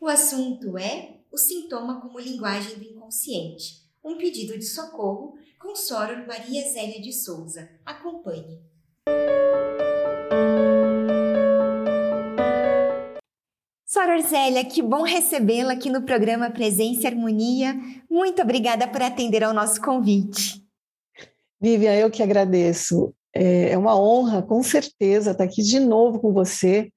O assunto é o sintoma como linguagem do inconsciente, um pedido de socorro com Soror Maria Zélia de Souza. Acompanhe. Soror Zélia, que bom recebê-la aqui no programa Presença e Harmonia. Muito obrigada por atender ao nosso convite. Vivian, eu que agradeço. É, é uma honra, com certeza, estar aqui de novo com você.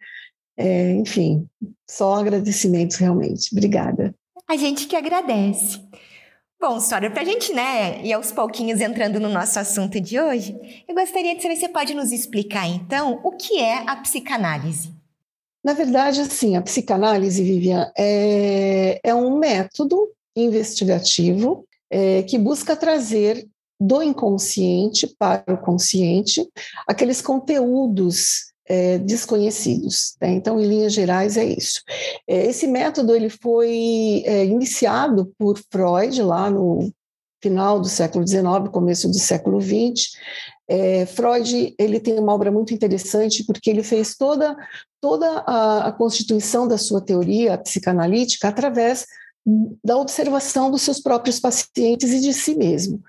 É, enfim, só agradecimentos realmente. Obrigada. A gente que agradece. Bom, Sora, para a gente, né, ir aos pouquinhos entrando no nosso assunto de hoje, eu gostaria de saber se você pode nos explicar, então, o que é a psicanálise. Na verdade, assim, a psicanálise, Vivian, é, é um método investigativo é, que busca trazer do inconsciente para o consciente aqueles conteúdos é, desconhecidos. Né? Então, em linhas gerais, é isso. É, esse método ele foi é, iniciado por Freud lá no final do século XIX, começo do século XX. É, Freud ele tem uma obra muito interessante porque ele fez toda toda a, a constituição da sua teoria psicanalítica através da observação dos seus próprios pacientes e de si mesmo.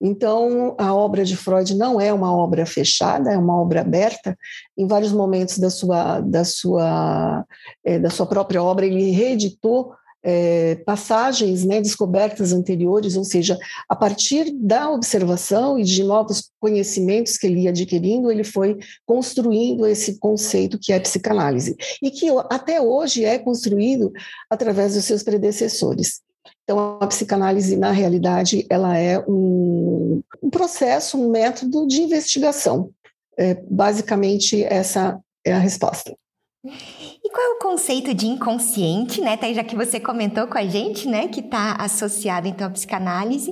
Então, a obra de Freud não é uma obra fechada, é uma obra aberta. Em vários momentos da sua, da sua, é, da sua própria obra, ele reeditou é, passagens, né, descobertas anteriores, ou seja, a partir da observação e de novos conhecimentos que ele ia adquirindo, ele foi construindo esse conceito que é psicanálise, e que até hoje é construído através dos seus predecessores. Então, a psicanálise, na realidade, ela é um, um processo, um método de investigação. É, basicamente, essa é a resposta. E qual é o conceito de inconsciente, né? Já que você comentou com a gente, né, que está associado então à psicanálise,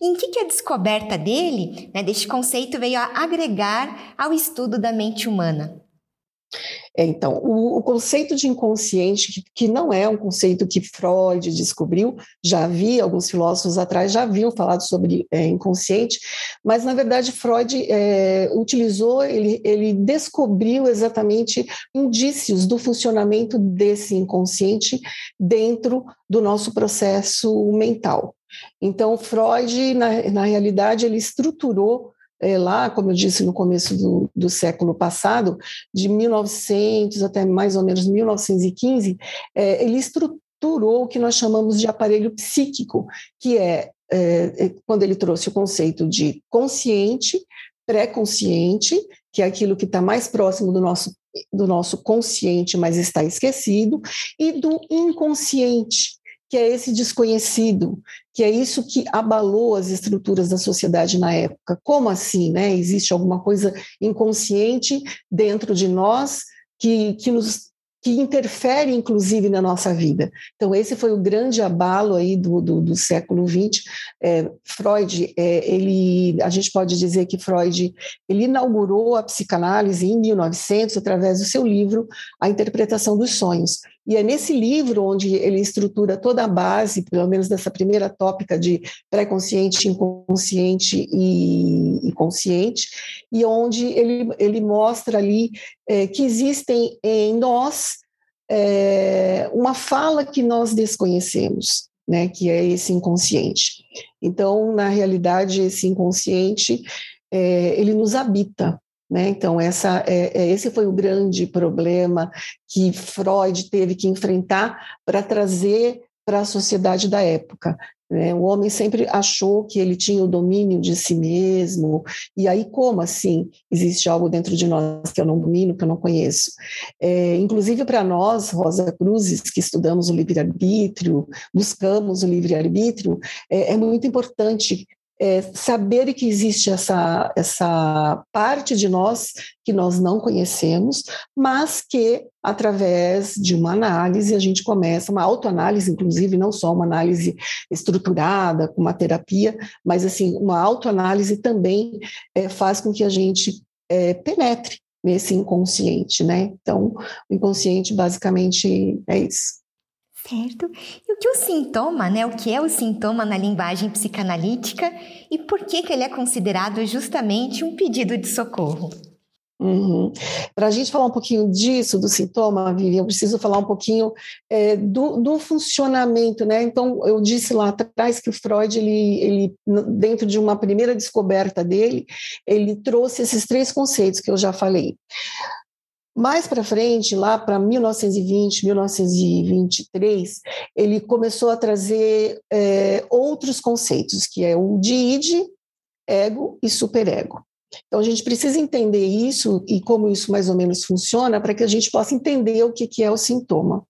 em que, que a descoberta dele, né, deste conceito veio a agregar ao estudo da mente humana? É, então, o, o, conceito de inconsciente, que, que, não é um conceito que Freud descobriu, já havia, alguns filósofos atrás já haviam falado sobre é, inconsciente, mas, na verdade, Freud é, utilizou, ele, ele descobriu exatamente indícios do funcionamento desse inconsciente dentro do nosso processo mental. Então, Freud, na, na realidade, ele estruturou é, lá, como eu disse, no começo do, do, século passado, de 1900 até mais ou menos 1915, é, ele estruturou o que nós chamamos de aparelho psíquico, que é, é, é quando ele trouxe o conceito de consciente, pré-consciente, que é aquilo que está mais próximo do nosso, do nosso consciente, mas está esquecido, e do inconsciente, que é esse desconhecido, que é isso que abalou as estruturas da sociedade na época. Como assim, né? Existe alguma coisa inconsciente dentro de nós que, que nos que interfere, inclusive, na nossa vida. Então, esse foi o grande abalo aí do, do, do século XX. É, Freud, é, ele, a gente pode dizer que Freud, ele inaugurou a psicanálise em 1900 através do seu livro A Interpretação dos Sonhos. E é nesse livro onde ele estrutura toda a base, pelo menos dessa primeira tópica de pré-consciente, inconsciente e, e, consciente, e onde ele, ele mostra ali é, que existem em nós é, uma fala que nós desconhecemos, né, que é esse inconsciente. Então, na realidade, esse inconsciente é, ele nos habita, né? Então, essa, é, é, esse foi o grande problema que Freud teve que enfrentar para trazer para a sociedade da época. Né? O homem sempre achou que ele tinha o domínio de si mesmo, e aí, como assim? Existe algo dentro de nós que eu não domino, que eu não conheço. É, inclusive, para nós, Rosa Cruzes, que estudamos o livre-arbítrio, buscamos o livre-arbítrio, é, é muito importante é, saber que existe essa, essa parte de nós que nós não conhecemos, mas que, através de uma análise, a gente começa, uma autoanálise, inclusive, não só uma análise estruturada, com uma terapia, mas, assim, uma autoanálise também é, faz com que a gente é, penetre nesse inconsciente, né? Então, o inconsciente, basicamente, é isso. Certo. E o que o sintoma, né? O que é o sintoma na linguagem psicanalítica e por que, que ele é considerado justamente um pedido de socorro? Uhum. Para a gente falar um pouquinho disso, do sintoma, Vivian, eu preciso falar um pouquinho é, do, do, funcionamento, né? Então, eu disse lá atrás que o Freud, ele, ele, dentro de uma primeira descoberta dele, ele trouxe esses três conceitos que eu já falei. Mais para frente, lá para 1920, 1923, ele começou a trazer é, outros conceitos, que é o de id, ego e superego. Então, a gente precisa entender isso e como isso mais ou menos funciona para que a gente possa entender o que, que é o sintoma.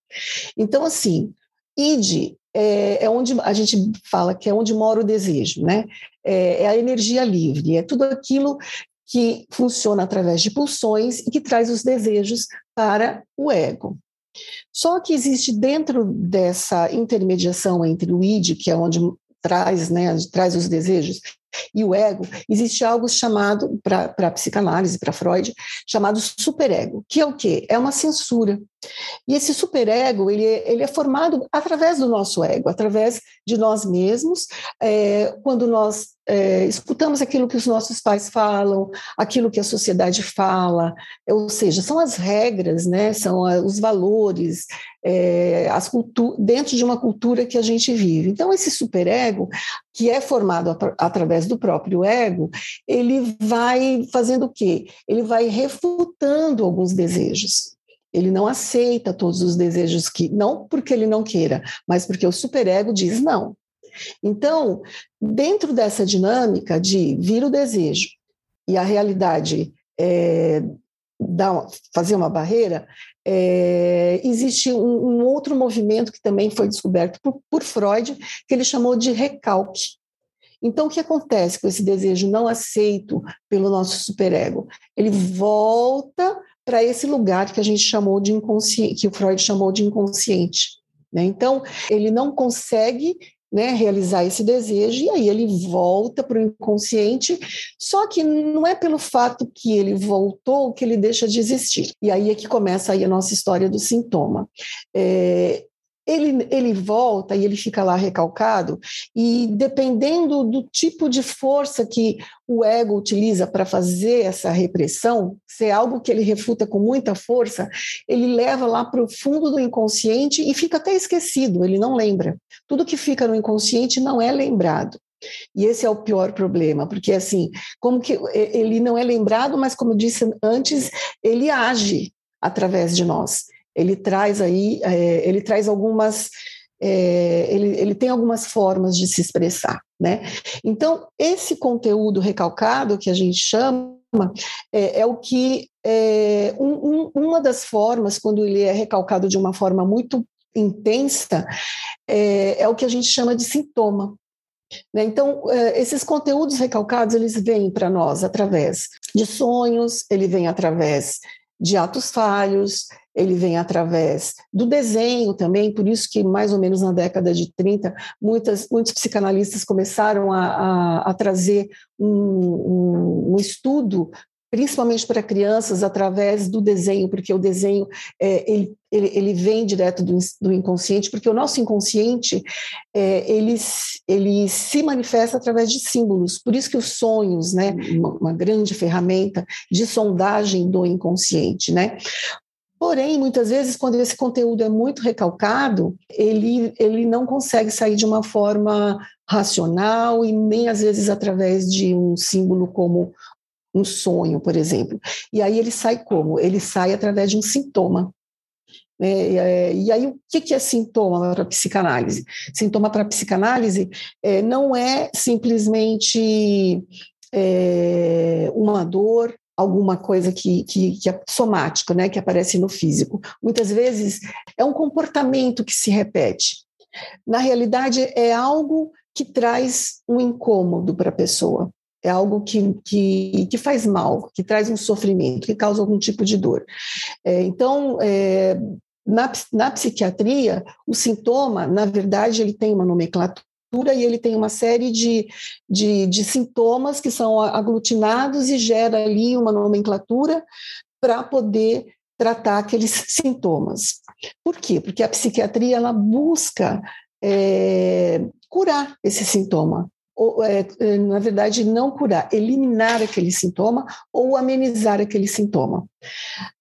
Então, assim, id é, é, onde a gente fala que é onde mora o desejo, né? É, é a energia livre, é tudo aquilo que funciona através de pulsões e que traz os desejos para o ego. Só que existe dentro dessa intermediação entre o id, que é onde traz, né, traz os desejos, e o ego, existe algo chamado, para a psicanálise, para Freud, chamado superego, que é o quê? É uma censura. E esse superego, ele, é, ele é formado através do nosso ego, através de nós mesmos, é, quando nós é, escutamos aquilo que os nossos pais falam, aquilo que a sociedade fala, ou seja, são as regras, né, são os valores, é, as dentro de uma cultura que a gente vive. Então, esse superego, que é formado através do próprio ego, ele vai fazendo o quê? Ele vai refutando alguns desejos. Ele não aceita todos os desejos que, não porque ele não queira, mas porque o superego diz não. Então, dentro dessa dinâmica de vir o desejo e a realidade é, dar, fazer uma barreira, é, existe um, um, outro movimento que também foi descoberto por, por Freud, que ele chamou de recalque. Então, o que acontece com esse desejo não aceito pelo nosso superego? Ele volta para esse lugar que a gente chamou de inconsciente, que o Freud chamou de inconsciente. Né? Então, ele não consegue né, realizar esse desejo, e aí ele volta para o inconsciente, só que não é pelo fato que ele voltou que ele deixa de existir. E aí é que começa aí a nossa história do sintoma. É, ele, ele volta e ele fica lá recalcado, e dependendo do tipo de força que o ego utiliza para fazer essa repressão, se é algo que ele refuta com muita força, ele leva lá para o fundo do inconsciente e fica até esquecido, ele não lembra. Tudo que fica no inconsciente não é lembrado. E esse é o pior problema, porque assim, como que ele não é lembrado, mas como eu disse antes, ele age através de nós ele traz aí, é, ele traz algumas, é, ele, ele tem algumas formas de se expressar, né? Então, esse conteúdo recalcado que a gente chama é, é o que é, um, um, uma das formas, quando ele é recalcado de uma forma muito intensa, é, é o que a gente chama de sintoma. Né? Então, é, esses conteúdos recalcados, eles vêm para nós através de sonhos, ele vem através de atos falhos, ele vem através do desenho também, por isso que mais ou menos na década de 30, muitas, muitos psicanalistas começaram a, a, a trazer um, um, um estudo principalmente para crianças, através do desenho, porque o desenho é, ele, ele, ele, vem direto do, do, inconsciente, porque o nosso inconsciente é, ele, ele se manifesta através de símbolos, por isso que os sonhos, né, uma, uma grande ferramenta de sondagem do inconsciente, né? Porém, muitas vezes, quando esse conteúdo é muito recalcado, ele, ele não consegue sair de uma forma racional e nem às vezes através de um símbolo como um sonho, por exemplo. E aí ele sai como? Ele sai através de um sintoma. É, e aí, o que é sintoma para a psicanálise? Sintoma para a psicanálise é, não é simplesmente é, uma dor, alguma coisa que, que, que, é somático, né, que aparece no físico. Muitas vezes é um comportamento que se repete. Na realidade, é algo que traz um incômodo para a pessoa é algo que, que, que, faz mal, que traz um sofrimento, que causa algum tipo de dor. É, então, é, na, na psiquiatria, o sintoma, na verdade, ele tem uma nomenclatura e ele tem uma série de, de, de sintomas que são aglutinados e gera ali uma nomenclatura para poder tratar aqueles sintomas. Por quê? Porque a psiquiatria ela busca é, curar esse sintoma, ou, é, na verdade, não curar, eliminar aquele sintoma ou amenizar aquele sintoma.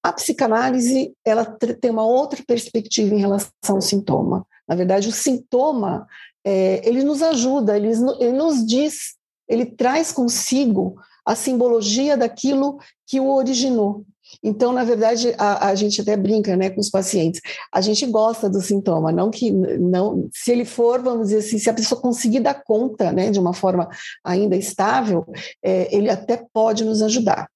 A psicanálise ela tem uma outra perspectiva em relação ao sintoma. Na verdade, o sintoma é, ele nos ajuda, ele, ele nos diz, ele traz consigo a simbologia daquilo que o originou. Então, na verdade, a, a, gente até brinca né, com os pacientes. A gente gosta do sintoma, não que não, se ele for, vamos dizer assim, se a pessoa conseguir dar conta né, de uma forma ainda estável, é, ele até pode nos ajudar.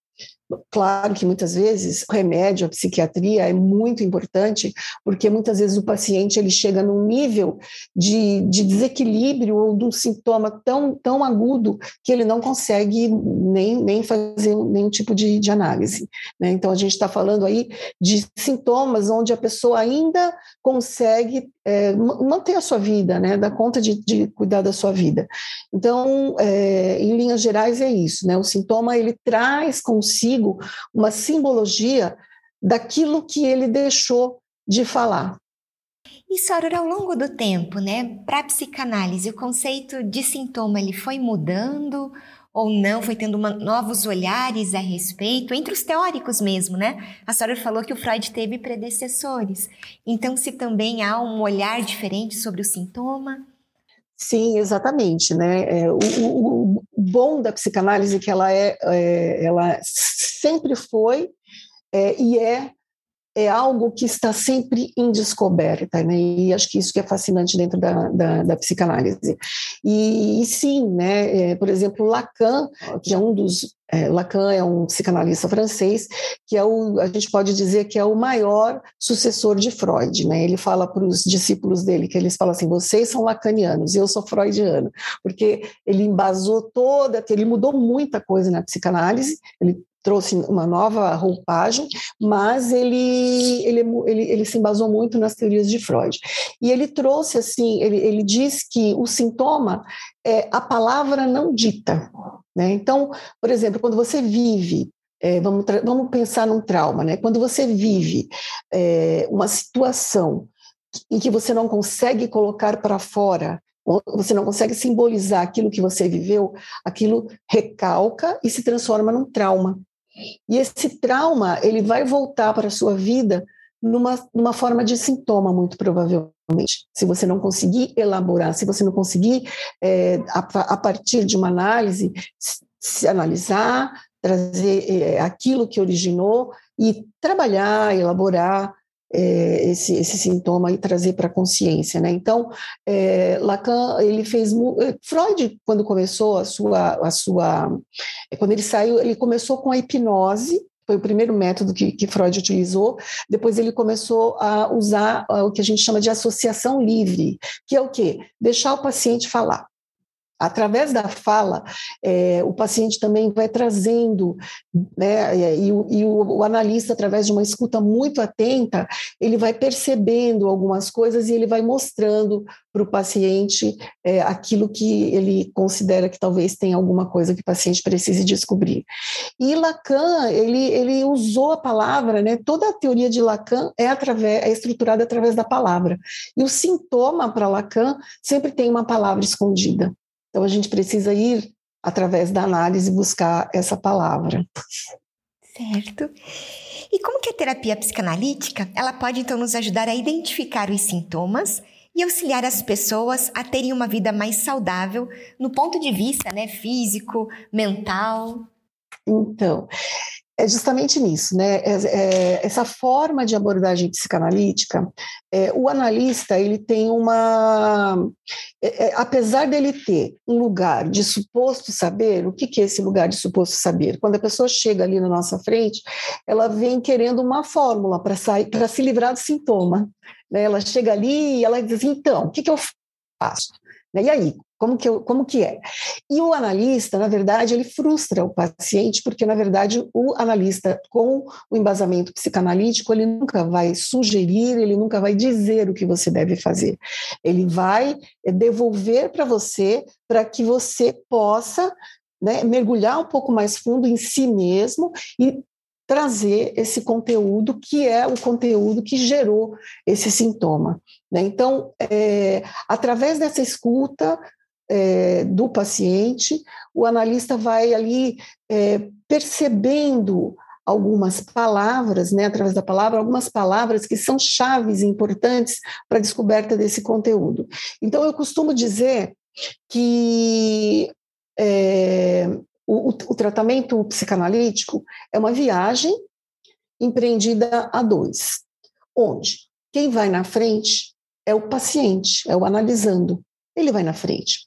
Claro que muitas vezes o remédio, a psiquiatria é muito importante, porque muitas vezes o paciente ele chega num nível de, de desequilíbrio ou de um sintoma tão, tão agudo que ele não consegue nem, nem fazer nenhum tipo de, de análise. Né? Então, a gente está falando aí de sintomas onde a pessoa ainda consegue é, manter a sua vida, né? dar conta de, de cuidar da sua vida. Então, é, em linhas gerais, é isso. Né? O sintoma ele traz consigo uma simbologia daquilo que ele deixou de falar. Isso, Aurora, ao longo do tempo, né, para a psicanálise, o conceito de sintoma ele foi mudando ou não, foi tendo uma, novos olhares a respeito, entre os teóricos mesmo, né? A senhora falou que o Freud teve predecessores. Então, se também há um olhar diferente sobre o sintoma? Sim, exatamente, né? É, o, o, o, bom da psicanálise é que ela é, é ela sempre foi é, e é é algo que está sempre em descoberta, né? E acho que isso que é fascinante dentro da, da, da psicanálise. E, e, sim, né? É, por exemplo, Lacan, que é um dos é, Lacan é um psicanalista francês que é o, a gente pode dizer que é o maior sucessor de Freud, né? Ele fala para os discípulos dele que eles falam assim: vocês são lacanianos, eu sou freudiano, porque ele embasou toda, ele mudou muita coisa na psicanálise. Ele trouxe uma nova roupagem, mas ele, ele, ele, ele se embasou muito nas teorias de Freud. E ele trouxe assim, ele, ele diz que o sintoma é a palavra não dita. Né? Então, por exemplo, quando você vive é, vamos, vamos pensar num trauma, né? Quando você vive é, uma situação em que você não consegue colocar para fora, você não consegue simbolizar aquilo que você viveu, aquilo recalca e se transforma num trauma. E esse trauma, ele vai voltar para a sua vida numa, numa forma de sintoma, muito provavelmente. Se você não conseguir elaborar, se você não conseguir, é, a, a, partir de uma análise, se analisar, trazer é, aquilo que originou e trabalhar, elaborar é, esse, esse sintoma e trazer para a consciência, né? Então, é, Lacan ele fez é, Freud quando começou a sua a sua é, quando ele saiu ele começou com a hipnose foi o primeiro método que, que Freud utilizou. Depois ele começou a usar o que a gente chama de associação livre, que é o quê? Deixar o paciente falar. Através da fala, é, o paciente também vai trazendo, né, e, o, e o, o, analista, através de uma escuta muito atenta, ele vai percebendo algumas coisas e ele vai mostrando para o paciente é, aquilo que ele considera que talvez tenha alguma coisa que o paciente precise descobrir. E Lacan, ele, ele usou a palavra, né, toda a teoria de Lacan é, através, é estruturada através da palavra. E o sintoma para Lacan sempre tem uma palavra escondida. Então a gente precisa ir através da análise buscar essa palavra. Certo. E como que a terapia psicanalítica, ela pode então nos ajudar a identificar os sintomas e auxiliar as pessoas a terem uma vida mais saudável no ponto de vista, né, físico, mental? Então, é justamente nisso, né? É, é, essa forma de abordagem psicanalítica, é, o analista ele tem uma, é, é, apesar dele ter um lugar de suposto saber, o que, que é esse lugar de suposto saber? Quando a pessoa chega ali na nossa frente, ela vem querendo uma fórmula para sair, para se livrar do sintoma. Né? Ela chega ali e ela diz: então, o que, que eu faço? Né? E aí, como que, eu, como que é? E o analista, na verdade, ele frustra o paciente, porque, na verdade, o analista, com o embasamento psicanalítico, ele nunca vai sugerir, ele nunca vai dizer o que você deve fazer. Ele vai devolver para você, para que você possa né, mergulhar um pouco mais fundo em si mesmo e trazer esse conteúdo que é o conteúdo que gerou esse sintoma. Né? Então, é, através dessa escuta, é, do paciente, o analista vai ali é, percebendo algumas palavras, né, através da palavra, algumas palavras que são chaves importantes para a descoberta desse conteúdo. Então, eu costumo dizer que é, o, o tratamento psicanalítico é uma viagem empreendida a dois, onde quem vai na frente é o paciente, é o analisando. Ele vai na frente.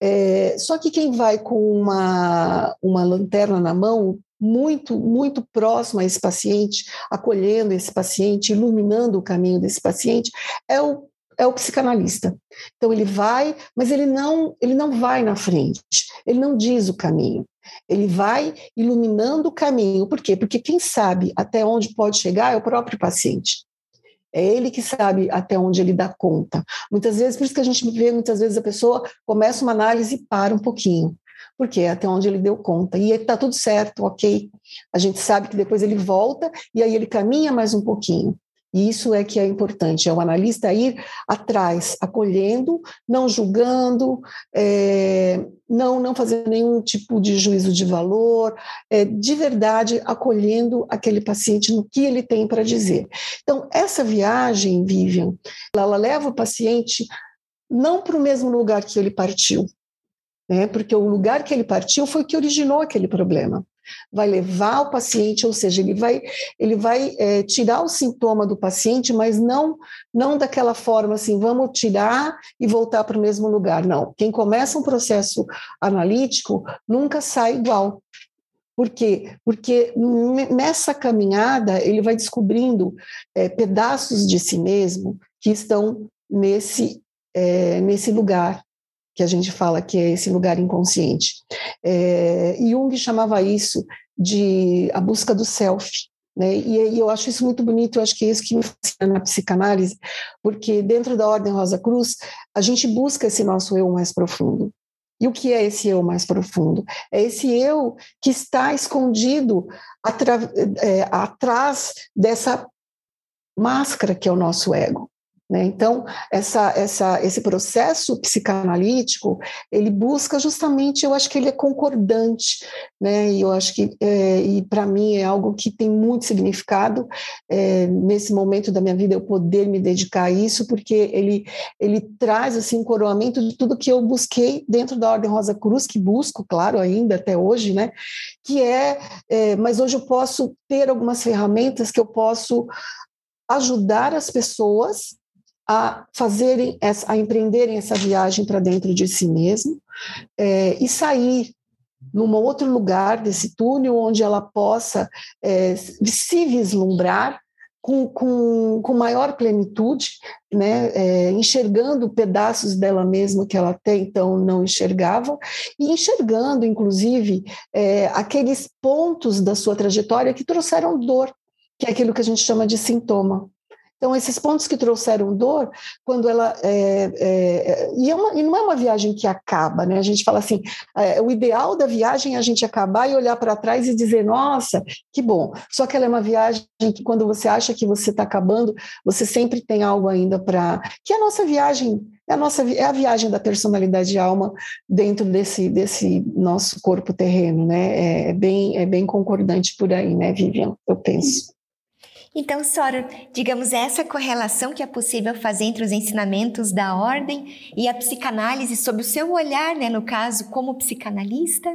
É, só que quem vai com uma, uma lanterna na mão muito, muito próximo a esse paciente, acolhendo esse paciente, iluminando o caminho desse paciente, é o, é o psicanalista. Então ele vai, mas ele não, ele não vai na frente, ele não diz o caminho. Ele vai iluminando o caminho. Por quê? Porque quem sabe até onde pode chegar é o próprio paciente. É ele que sabe até onde ele dá conta. Muitas vezes, por isso que a gente vê, muitas vezes a pessoa começa uma análise e para um pouquinho porque é até onde ele deu conta. E está tudo certo, ok. A gente sabe que depois ele volta e aí ele caminha mais um pouquinho. E isso é que é importante, é o analista ir atrás, acolhendo, não julgando, é, não, não fazendo nenhum tipo de juízo de valor, é, de verdade acolhendo aquele paciente no que ele tem para dizer. Então, essa viagem, Vivian, ela, leva o paciente não para o mesmo lugar que ele partiu, né? porque o lugar que ele partiu foi o que originou aquele problema. Vai levar o paciente, ou seja, ele vai, ele vai é, tirar o sintoma do paciente, mas não, não daquela forma assim, vamos tirar e voltar para o mesmo lugar. Não. Quem começa um processo analítico nunca sai igual. Por quê? Porque nessa caminhada ele vai descobrindo é, pedaços de si mesmo que estão nesse, é, nesse lugar que a gente fala que é esse lugar inconsciente. É, Jung chamava isso de a busca do self. Né? E, e, eu acho isso muito bonito, eu acho que é isso que me fascina na psicanálise, porque dentro da Ordem Rosa Cruz, a gente busca esse nosso eu mais profundo. E o que é esse eu mais profundo? É esse eu que está escondido é, atrás dessa máscara que é o nosso ego. Né? Então, essa, essa, esse processo psicanalítico, ele busca justamente, eu acho que ele é concordante, né? e eu acho que, é, e para mim é algo que tem muito significado é, nesse momento da minha vida, eu poder me dedicar a isso, porque ele, ele traz assim, um coroamento de tudo que eu busquei dentro da Ordem Rosa Cruz, que busco, claro, ainda até hoje, né? que é, é mas hoje eu posso ter algumas ferramentas que eu posso ajudar as pessoas a fazerem, essa, a empreenderem essa viagem para dentro de si mesmo é, e sair num outro lugar desse túnel onde ela possa é, se vislumbrar com, com, com maior plenitude, né, é, enxergando pedaços dela mesma que ela até então não enxergava, e enxergando, inclusive, é, aqueles pontos da sua trajetória que trouxeram dor, que é aquilo que a gente chama de sintoma. Então, esses pontos que trouxeram dor, quando ela. É, é, e, é uma, e, não é uma viagem que acaba, né? A gente fala assim: é, o ideal da viagem é a gente acabar e olhar para trás e dizer, nossa, que bom. Só que ela é uma viagem que, quando você acha que você está acabando, você sempre tem algo ainda para. Que é a nossa viagem. É a, nossa, é a viagem da personalidade e alma dentro desse, desse nosso corpo terreno, né? É, é bem, é bem concordante por aí, né, Vivian? Eu penso. Então, Sora, digamos essa correlação que é possível fazer entre os ensinamentos da ordem e a psicanálise sob o seu olhar, né, no caso, como psicanalista?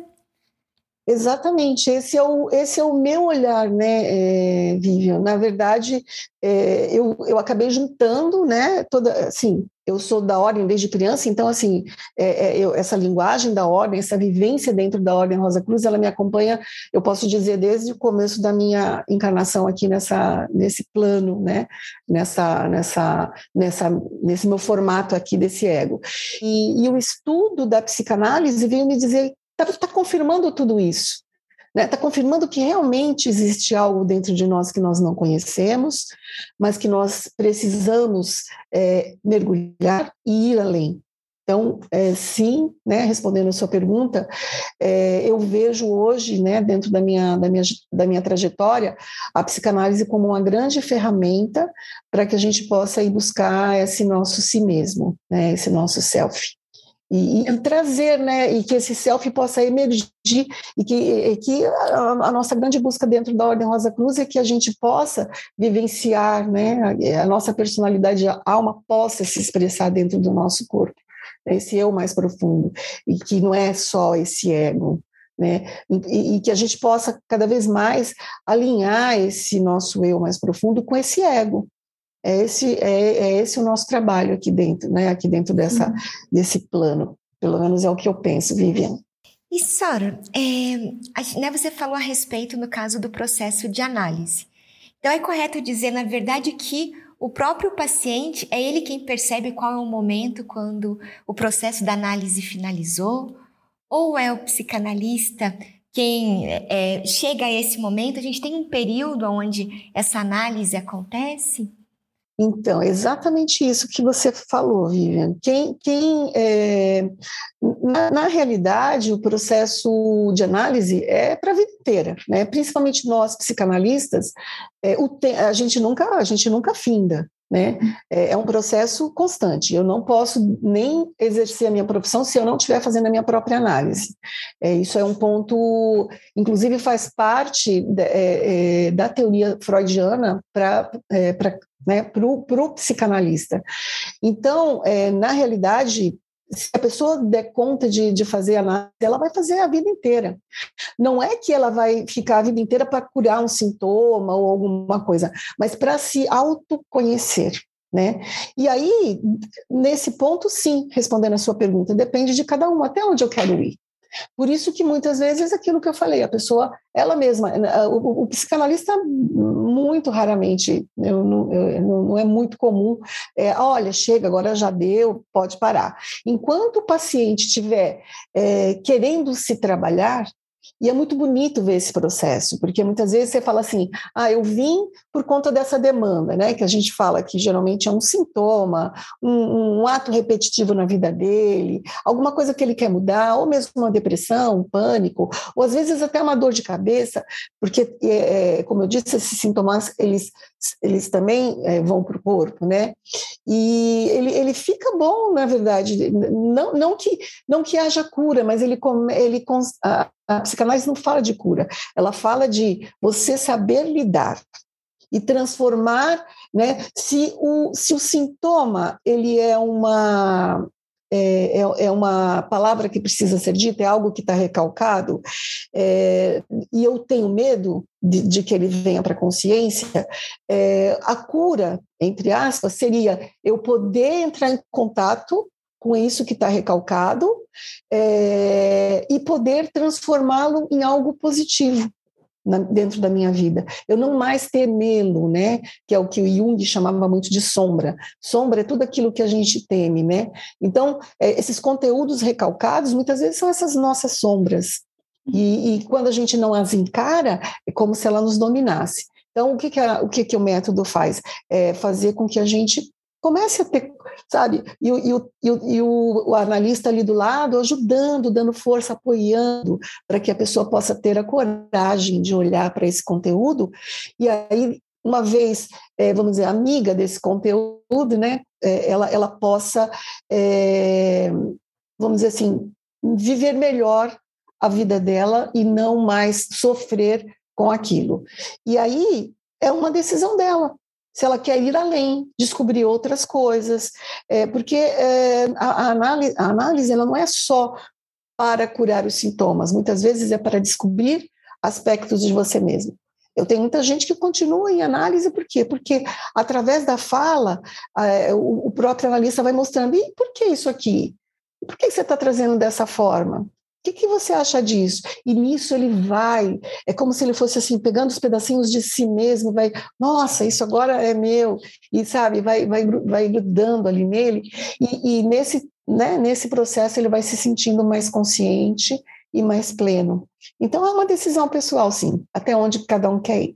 Exatamente, esse é o, esse é o meu olhar, né, é, Vivian? Na verdade, é, eu, eu acabei juntando, né, toda, assim, eu sou da ordem desde criança, então, assim, é, eu, essa linguagem da ordem, essa vivência dentro da Ordem Rosa Cruz, ela me acompanha, eu posso dizer, desde o começo da minha encarnação aqui nessa, nesse plano, né, nessa, nessa, nessa, nesse meu formato aqui desse ego. E, e o estudo da psicanálise veio me dizer está tá confirmando tudo isso. Está né? Tá confirmando que realmente existe algo dentro de nós que nós não conhecemos, mas que nós precisamos é, mergulhar e ir além. Então, é, sim, né, respondendo a sua pergunta, é, eu vejo hoje, né, dentro da minha, da, minha, da minha trajetória, a psicanálise como uma grande ferramenta para que a gente possa ir buscar esse nosso si mesmo, né, esse nosso self. E, e, trazer, né, e que esse self possa emergir e que, e que a, a, nossa grande busca dentro da Ordem Rosa Cruz é que a gente possa vivenciar, né, a, a nossa personalidade, a alma possa se expressar dentro do nosso corpo, esse eu mais profundo. E que não é só esse ego, né? E, e, que a gente possa cada vez mais alinhar esse nosso eu mais profundo com esse ego, é esse, é, é esse o nosso trabalho aqui dentro, né? Aqui dentro dessa, uhum. desse plano. Pelo menos é o que eu penso, Vivian. E, Sora, é, né, você falou a respeito, no caso, do processo de análise. Então, é correto dizer, na verdade, que o próprio paciente é ele quem percebe qual é o momento quando o processo da análise finalizou? Ou é o psicanalista quem é, chega a esse momento? A gente tem um período onde essa análise acontece? Então, exatamente isso que você falou, Vivian. Quem, quem é, na, na, realidade, o processo de análise é para a vida inteira, né? Principalmente nós psicanalistas, é, te, a gente nunca a gente nunca finda, né? É, é, um processo constante. Eu não posso nem exercer a minha profissão se eu não estiver fazendo a minha própria análise. É, isso é um ponto, inclusive faz parte de, é, é da teoria freudiana para é, né, para o psicanalista. Então, é, na realidade, se a pessoa der conta de, de fazer análise, ela vai fazer a vida inteira. Não é que ela vai ficar a vida inteira para curar um sintoma ou alguma coisa, mas para se autoconhecer. Né? E aí, nesse ponto, sim, respondendo a sua pergunta, depende de cada um, até onde eu quero ir. Por isso que muitas vezes aquilo que eu falei, a pessoa, ela mesma, o, o psicanalista muito raramente, eu, não, eu, não, é muito comum, é, olha, chega, agora já deu, pode parar. Enquanto o paciente estiver é, querendo se trabalhar, e é muito bonito ver esse processo, porque muitas vezes você fala assim: ah, eu vim por conta dessa demanda, né? Que a gente fala que geralmente é um sintoma, um, um ato repetitivo na vida dele, alguma coisa que ele quer mudar, ou mesmo uma depressão, um pânico, ou às vezes até uma dor de cabeça, porque, é, é como eu disse, esses sintomas eles, eles também é, vão para o corpo, né? E ele, ele fica bom, na verdade, não, não, que, não que haja cura, mas ele, ele a, a psicanálise não fala de cura, ela fala de você saber lidar e transformar, né? Se o, se o sintoma ele é uma é, é, é uma palavra que precisa ser dita, é algo que está recalcado, é, e eu tenho medo de, de que ele venha para a consciência, é, a cura, entre aspas, seria eu poder entrar em contato com isso que está recalcado é, e poder transformá-lo em algo positivo. Na, dentro da minha vida. Eu não mais temê-lo, né? Que é o que o Jung chamava muito de sombra. Sombra é tudo aquilo que a gente teme, né? Então, é, esses conteúdos recalcados muitas vezes são essas nossas sombras. E, e, quando a gente não as encara, é como se ela nos dominasse. Então, o que, que, a, o, que, que o método faz? É fazer com que a gente comece a ter, sabe? E, e, o, e, e o, o, analista ali do lado ajudando, dando força, apoiando, para que a pessoa possa ter a coragem de olhar para esse conteúdo. E aí, uma vez, é, vamos dizer, amiga desse conteúdo, né? É, ela, ela possa, é, vamos dizer assim, viver melhor a vida dela e não mais sofrer com aquilo. E aí é uma decisão dela se ela quer ir além, descobrir outras coisas, é, porque é, a, a, análise, a análise ela não é só para curar os sintomas, muitas vezes é para descobrir aspectos de você mesmo. Eu tenho muita gente que continua em análise, por quê? Porque através da fala, o, o próprio analista vai mostrando, e por que isso aqui? Por que você está trazendo dessa forma? O que, que, você acha disso? E nisso ele vai, é como se ele fosse assim, pegando os pedacinhos de si mesmo, vai, nossa, isso agora é meu, e sabe, vai, vai, vai grudando ali nele, e, e nesse, né, nesse processo ele vai se sentindo mais consciente e mais pleno. Então é uma decisão pessoal, sim, até onde cada um quer ir.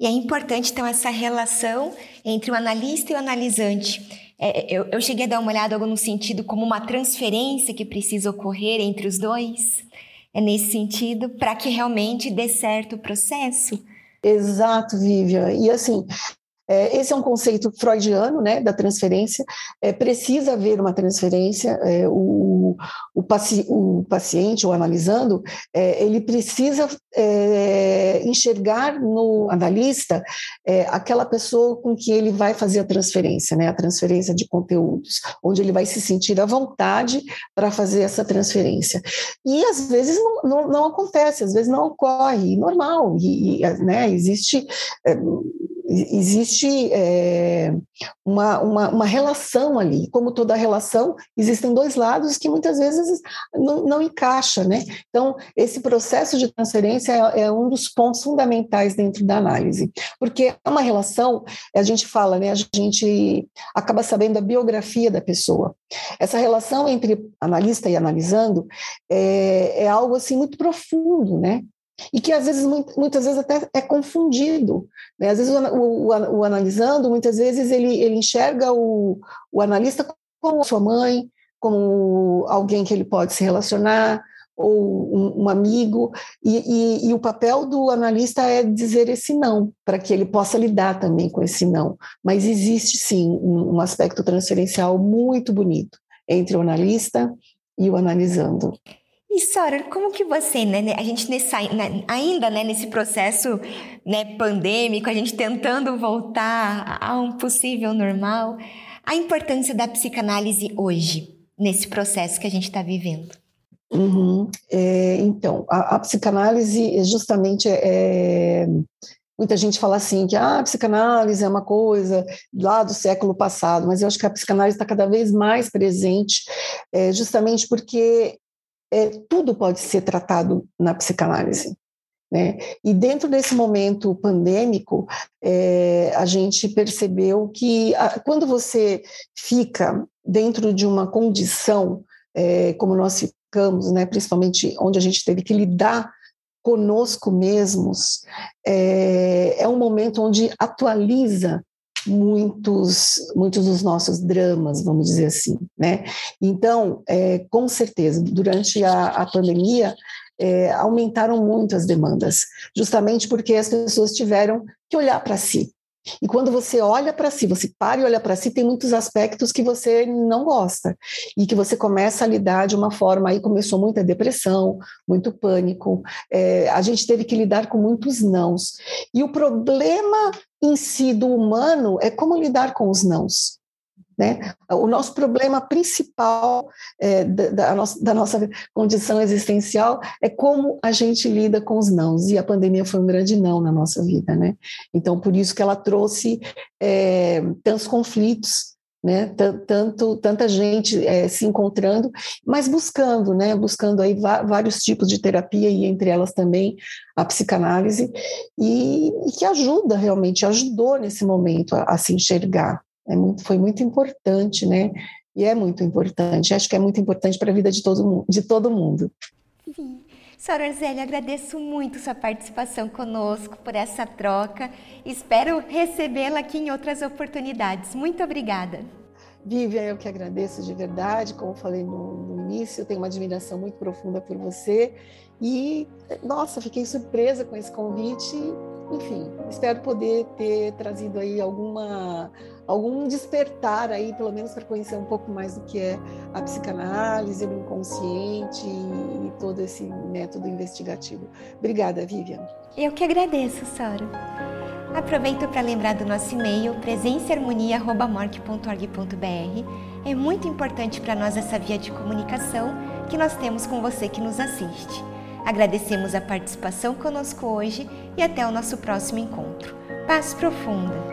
E é importante, então, essa relação entre o analista e o analisante é, eu, eu cheguei a dar uma olhada algo no sentido como uma transferência que precisa ocorrer entre os dois. É nesse sentido, para que realmente dê certo o processo. Exato, Vivian. E assim, É, esse é um conceito freudiano, né, da transferência. É, precisa haver uma transferência. É, o, o, paci o, paciente, ou analisando, é, ele precisa é, enxergar no analista é, aquela pessoa com que ele vai fazer a transferência, né, a transferência de conteúdos, onde ele vai se sentir à vontade para fazer essa transferência. E às vezes não, não, não acontece, às vezes não ocorre, normal, e, e né, existe existe é, uma, uma, uma, relação ali. Como toda relação, existem dois lados que muitas vezes não, não encaixa, né? Então, esse processo de transferência é, é, um dos pontos fundamentais dentro da análise, porque é uma relação, a gente fala, né? A gente acaba sabendo a biografia da pessoa. Essa relação entre analista e analisando é, é algo assim muito profundo, né? E que às vezes, muitas vezes até é confundido. Né? Às vezes o, o, o, analisando, muitas vezes ele, ele enxerga o, o analista como sua mãe, como alguém que ele pode se relacionar, ou um, um amigo, e, e, e, o papel do analista é dizer esse não, para que ele possa lidar também com esse não. Mas existe sim um, um aspecto transferencial muito bonito entre o analista e o analisando. E Sora, como que você, né, a gente né, ainda né, nesse processo né, pandêmico, a gente tentando voltar a um possível normal, a importância da psicanálise hoje, nesse processo que a gente está vivendo? Uhum. É, então, a, a, psicanálise é justamente é, muita gente fala assim que ah, a psicanálise é uma coisa lá do século passado, mas eu acho que a psicanálise está cada vez mais presente, é, justamente porque é, tudo pode ser tratado na psicanálise. Né? E dentro desse momento pandêmico, é, a gente percebeu que a, quando você fica dentro de uma condição é, como nós ficamos, né, principalmente onde a gente teve que lidar conosco mesmos, é, é um momento onde atualiza muitos, muitos dos nossos dramas, vamos dizer assim, né? Então, é, com certeza, durante a, a pandemia, é, aumentaram muito as demandas, justamente porque as pessoas tiveram que olhar para si, e quando você olha para si, você para e olha para si, tem muitos aspectos que você não gosta e que você começa a lidar de uma forma. Aí começou muita depressão, muito pânico. É, a gente teve que lidar com muitos nãos. E o problema em si do humano é como lidar com os nãos. Né? O nosso problema principal é, da, da, nossa, da, nossa, condição existencial é como a gente lida com os nãos, e a pandemia foi um grande não na nossa vida. Né? Então, por isso que ela trouxe é, tantos conflitos, né? Tanto, tanta gente é, se encontrando, mas buscando, né? buscando aí vários tipos de terapia, e entre elas também a psicanálise, e, e que ajuda realmente, ajudou nesse momento a, a se enxergar. É muito, foi muito importante, né? E é muito importante. Acho que é muito importante para a vida de todo mundo. De todo mundo. Sim. Senhora Arzélia, agradeço muito sua participação conosco, por essa troca. Espero recebê-la aqui em outras oportunidades. Muito obrigada. Vivian, eu que agradeço de verdade. Como falei no, no início, eu tenho uma admiração muito profunda por você. E, nossa, fiquei surpresa com esse convite. Enfim, espero poder ter trazido aí alguma algum despertar aí, pelo menos para conhecer um pouco mais do que é a psicanálise, o inconsciente e, todo esse método investigativo. Obrigada, Vivian. Eu que agradeço, Sara. Aproveito para lembrar do nosso e-mail presenceharmonia.morc.org.br. É muito importante para nós essa via de comunicação que nós temos com você que nos assiste. Agradecemos a participação conosco hoje e até o nosso próximo encontro. Paz profunda!